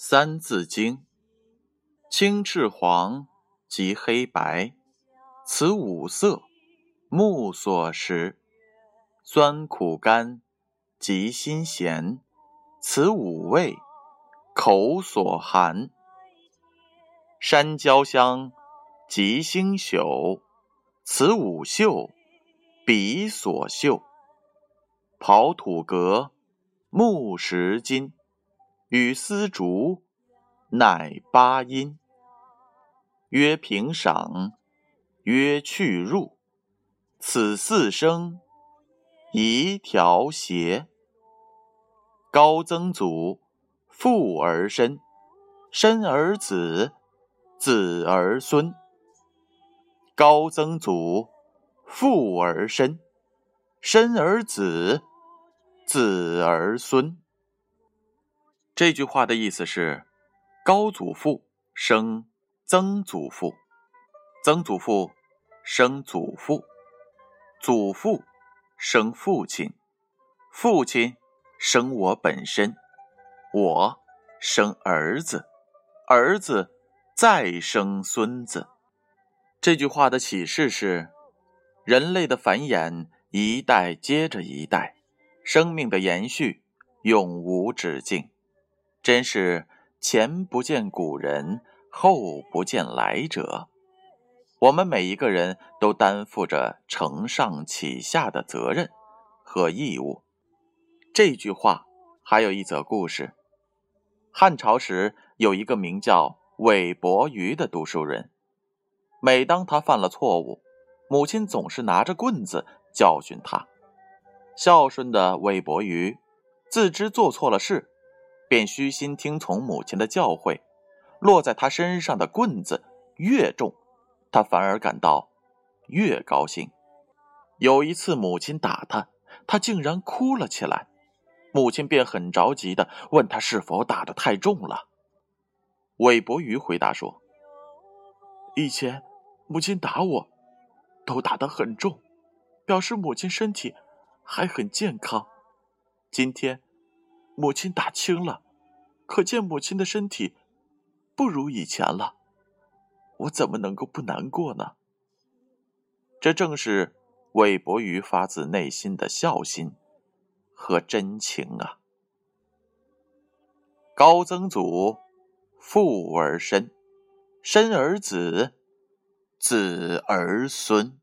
三字经，青赤黄及黑白，此五色，目所识；酸苦甘及辛咸，此五味，口所含。山椒香及星宿，此五嗅，鼻所嗅。刨土革，木石金。与丝竹，乃八音。曰平赏，曰去入，此四声，宜调谐。高曾祖，父而身，身而子，子而孙。高曾祖，父而身，身而子，子而孙。这句话的意思是：高祖父生曾祖父，曾祖父生祖父，祖父生父亲，父亲生我本身，我生儿子，儿子再生孙子。这句话的启示是：人类的繁衍一代接着一代，生命的延续永无止境。真是前不见古人，后不见来者。我们每一个人都担负着承上启下的责任和义务。这句话还有一则故事：汉朝时有一个名叫韦伯瑜的读书人，每当他犯了错误，母亲总是拿着棍子教训他。孝顺的韦伯瑜自知做错了事。便虚心听从母亲的教诲，落在他身上的棍子越重，他反而感到越高兴。有一次，母亲打他，他竟然哭了起来。母亲便很着急的问他是否打得太重了。韦伯瑜回答说：“以前母亲打我，都打得很重，表示母亲身体还很健康。今天。”母亲打轻了，可见母亲的身体不如以前了，我怎么能够不难过呢？这正是韦伯瑜发自内心的孝心和真情啊！高曾祖，父而身，身而子，子而孙。